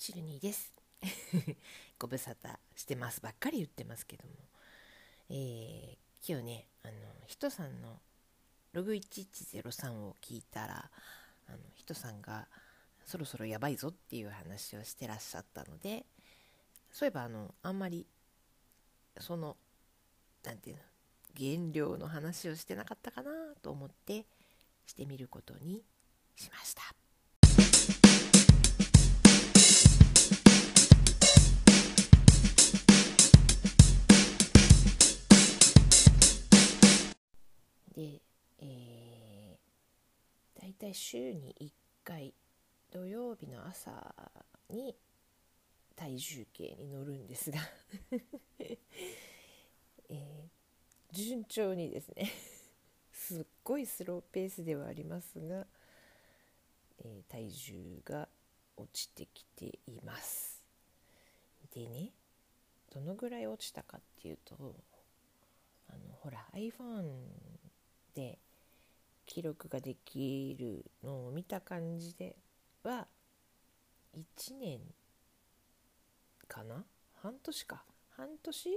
チルニーです ご無沙汰してますばっかり言ってますけども、えー、今日ねあのひとさんのログ1103を聞いたらあのひとさんがそろそろやばいぞっていう話をしてらっしゃったのでそういえばあのあんまりその何て言うの原料の話をしてなかったかなと思ってしてみることにしました。で、えー、大体週に1回土曜日の朝に体重計に乗るんですが えー、順調にですね すっごいスローペースではありますが、えー、体重が落ちてきています。でねどのぐらい落ちたかっていうとあのほら iPhone で記録ができるのを見た感じでは1年かな？半年か。半年？い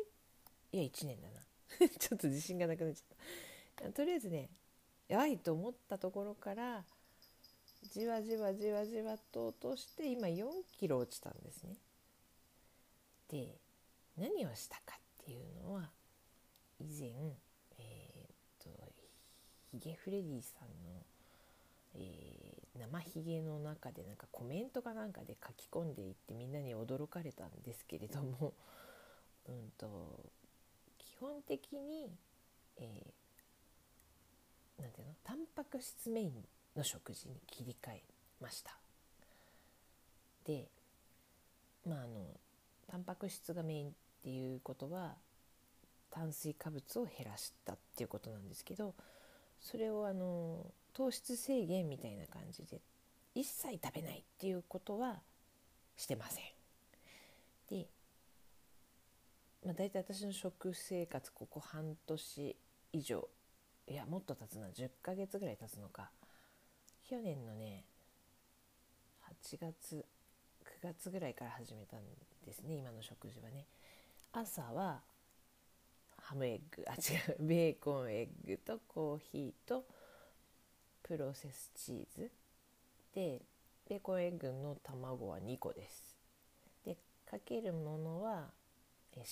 や1年だな。ちょっと自信がなくなっちゃった。とりあえずねやばいと思ったところからじわじわじわじわと落として今4キロ落ちたんですね。で何をしたかっていうのは以前、ヒゲフレディさんの、えー、生ヒゲの中でなんかコメントかなんかで書き込んでいってみんなに驚かれたんですけれども、うんと基本的に、えー、なんていうの？タンパク質メインの食事に切り替えました。でまああのタンパク質がメインっていうことは炭水化物を減らしたっていうことなんですけどそれをあの糖質制限みたいな感じで一切食べないっていうことはしてません。で、まあ、大体私の食生活ここ半年以上いやもっと経つな10ヶ月ぐらい経つのか去年のね8月9月ぐらいから始めたんですね今の食事はね朝はハムエッグ。あ違う。ベーコンエッグとコーヒーとプロセスチーズ。でベーコンエッグの卵は2個です。でかけるものは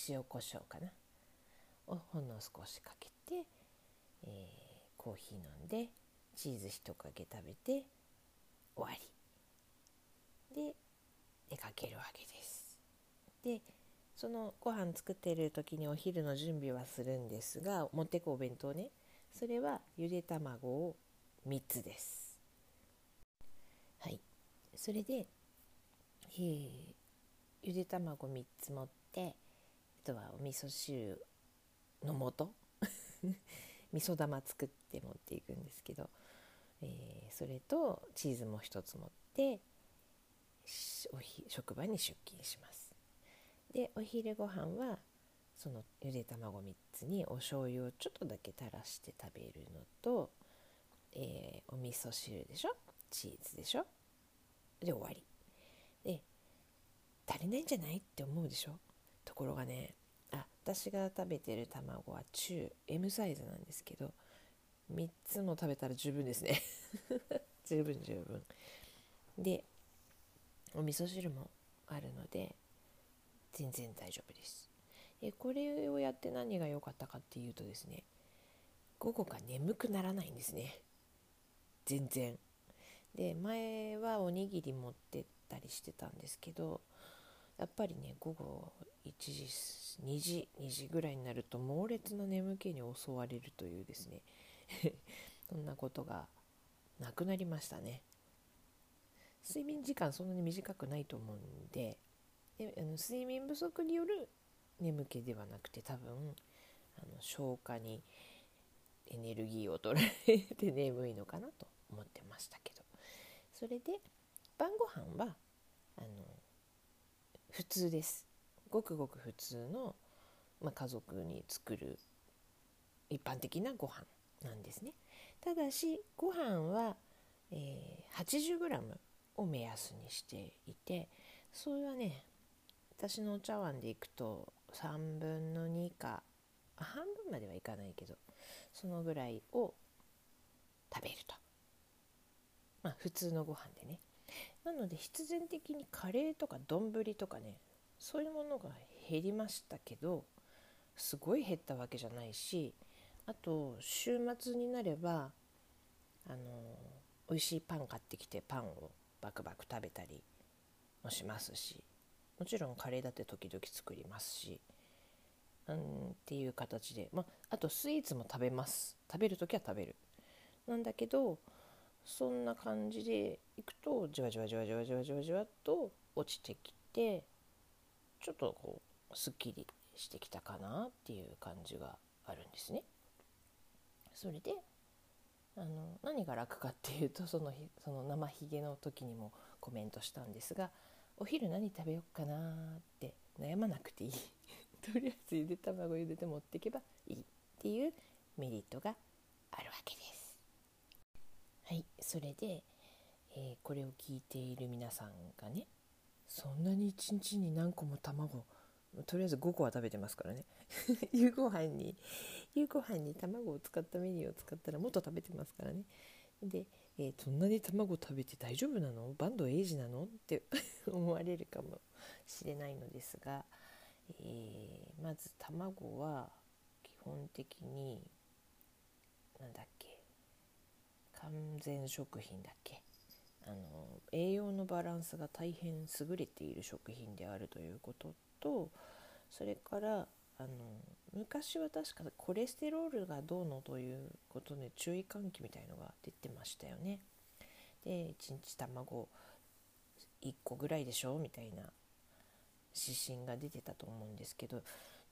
塩コショウかな。をほんの少しかけて、えー、コーヒー飲んでチーズ1かけ食べて終わり。で出かけるわけです。でそのご飯作ってる時にお昼の準備はするんですが持ってくお弁当ね。それはゆで卵を3つです。はい。それで、えー、ゆで卵3つ持ってあとはお味噌汁の素。味噌玉作って持っていくんですけど、えー、それとチーズも1つ持ってお職場に出勤します。でお昼ご飯はそのゆで卵3つにお醤油をちょっとだけ垂らして食べるのと、えー、お味噌汁でしょ？チーズでしょ？で終わり。で足りないんじゃない？って思うでしょ？ところがねあ私が食べてる卵は中 M サイズなんですけど3つも食べたら十分ですね。十分十分。でお味噌汁もあるので全然大丈夫です。えこれをやって何が良かったかっていうとですね午後が眠くならないんですね全然。で前はおにぎり持ってったりしてたんですけどやっぱりね午後1時2時2時ぐらいになると猛烈な眠気に襲われるというですね そんなことがなくなりましたね睡眠時間そんなに短くないと思うんでであの睡眠不足による眠気ではなくて多分あの消化にエネルギーを取られて眠いのかなと思ってましたけど。それで晩ご飯はあの普通です。ごくごく普通の、まあ、家族に作る一般的なご飯なんですね。ただしご飯は、えー、80g を目安にしていてそれはね私のお茶碗でいくと3分の2か半分まではいかないけどそのぐらいを食べると。まあ普通のご飯でね。なので必然的にカレーとか丼とかねそういうものが減りましたけどすごい減ったわけじゃないしあと週末になればあの美味しいパン買ってきてパンをバクバク食べたりもしますし。もちろんカレーだって時々作りますしうんっていう形で、まあ、とスイーツも食べます食べる時は食べるなんだけどそんな感じでいくとじわじわじわじわじわじわじわと落ちてきてちょっとこうすっきりしてきたかなっていう感じがあるんですね。それであの何が楽かっていうとそのその生ひげの時にもコメントしたんですがお昼何食べようかなって悩まなくていい。とりあえずゆで卵茹でて持っていけばいいっていうメリットがあるわけです。はいそれで、えー、これを聞いている皆さんがねそんなに一日に何個も卵とりあえず5個は食べてますからね。夕ご飯に夕ご飯に卵を使ったメニューを使ったらもっと食べてますからね。で、えー、そんなに卵食べて大丈夫なの？バンドエイジなの？って 思われるかもしれないのですが、えー、まず卵は基本的に何だっけ完全食品だっけ。あの栄養のバランスが大変優れている食品であるということとそれからあの昔は確かコレステロールがどうのということで注意喚起みたいのが出てましたよね。で1日卵1個ぐらいでしょ？みたいな指針が出てたと思うんですけど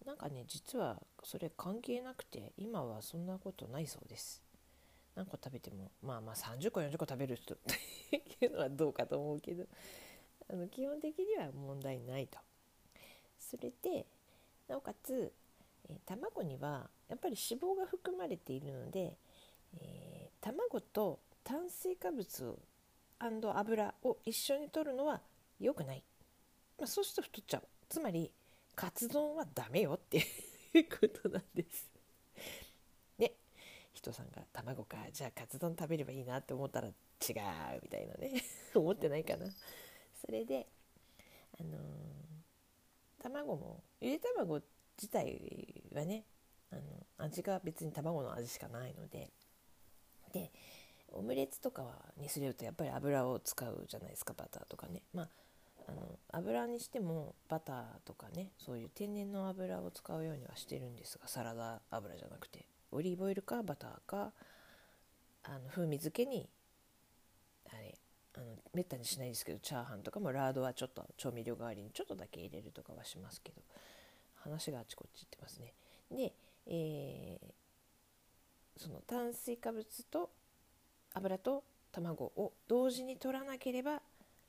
なんかね実はそれ関係なくて今はそんなことないそうです。何個食べてもまあまあ30個40個食べる人って いうのはどうかと思うけどあの基本的には問題ないと。それでなおかつ、え、卵にはやっぱり脂肪が含まれているので、えー、卵と炭水化物油を一緒に摂るのは良くない、まあ、そうすると太っちゃう。つまりカツ丼はダメよっていうことなんです。ね。人さんが卵か。じゃあカツ丼食べればいいなって思ったら違うみたいなね。思ってないかな。それであのー卵もゆで卵って自体はねあの味が別に卵の味しかないので。でオムレツとかにするとやっぱり油を使うじゃないですかバターとかね。まああの油にしてもバターとかねそういう天然の油を使うようにはしてるんですがサラダ油じゃなくて。オリーブオイルかバターかあの風味付けにあれあのめったにしないですけどチャーハンとかもラードはちょっと調味料代わりにちょっとだけ入れるとかはしますけど。話があちこち行ってますね。で、えー、その炭水化物と油と卵を同時に取らなければ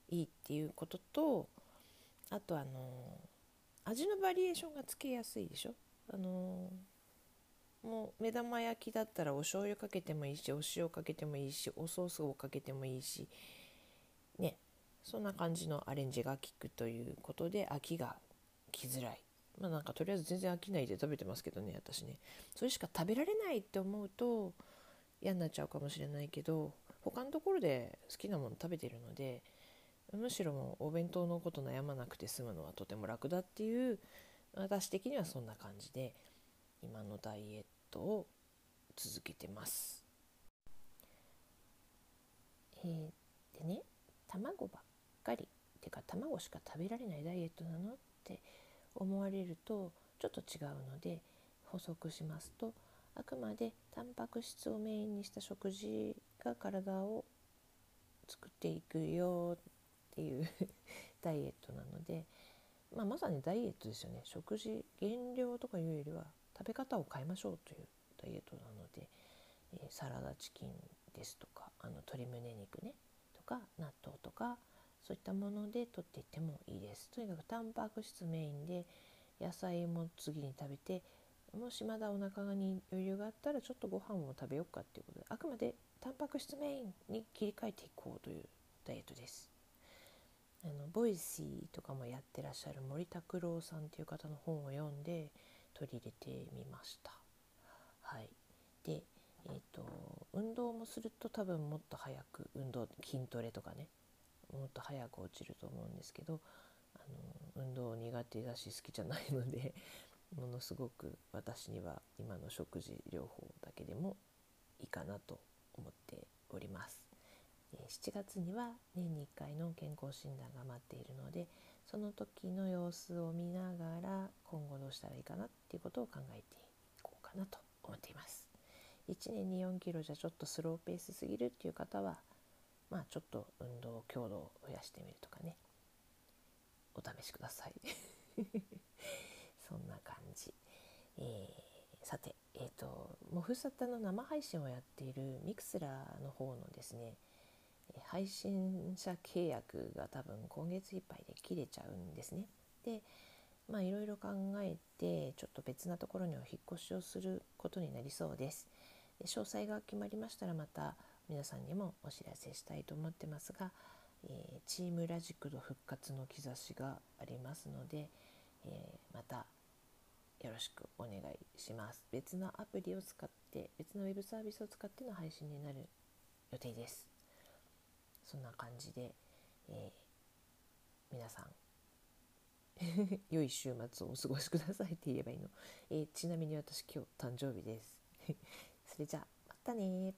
いいっていうこととあとあの味のバリエーションがつけやすいでしょ？あのもう目玉焼きだったらお醤油かけてもいいしお塩かけてもいいしおソースをかけてもいいしねそんな感じのアレンジが効くということで飽きが来づらいまあなんかとりあえず全然飽きないで食べてますけどね私ねそれしか食べられないって思うと嫌になっちゃうかもしれないけど他のところで好きなもの食べてるのでむしろもうお弁当のこと悩まなくて済むのはとても楽だっていう私的にはそんな感じで今のダイエットを続けてます。えー、でね卵ばっかりてか卵しか食べられないダイエットなのって思われるとちょっと違うので補足しますとあくまでタンパク質をメインにした食事が体を作っていくよっていう ダイエットなので、まあ、まさにダイエットですよね。食事減量とかいうよりは食べ方を変えましょうというダイエットなので、えー、サラダチキンですとかあの鶏胸肉ねとか納豆とかそういったもので取っていってもいいです。とにかくタンパク質メインで野菜も次に食べてもしまだお腹がに余裕があったらちょっとご飯を食べようかっていうことであくまでタンパク質メインに切り替えていこうというダイエットです。あの Voicy とかもやってらっしゃる森拓郎さんっていう方の本を読んで取り入れてみました。はい、で、えーと、運動もすると多分もっと早く運動筋トレとかねもっと早く落ちると思うんですけどあの運動苦手だし好きじゃないので ものすごく私には今の食事療法だけでもいいかなと思っております。7月には年に1回の健康診断が待っているのでその時の様子を見ながら今後どうしたらいいかなっていうことを考えていこうかなと思っています。1年に4キロじゃちょっとスローペースすぎるっていう方はまあちょっと運動強度を増やしてみるとかねお試しください そんな感じ、えー、さてえっ、ー、ともうふさたの生配信をやっているミクスラーの方のですね配信者契約が多分今月いっぱいで切れちゃうんですね。でまあいろいろ考えてちょっと別なところにお引っ越しをすることになりそうです。で詳細が決まりましたらまた皆さんにもお知らせしたいと思ってますが、えー、チームラジクド復活の兆しがありますので、えー、またよろしくお願いします。別のアプリを使って別のウェブサービスを使っての配信になる予定です。そんな感じで、えー、皆さん 良い週末をお過ごしくださいって言えばいいの、えー、ちなみに私今日誕生日です それじゃあまたね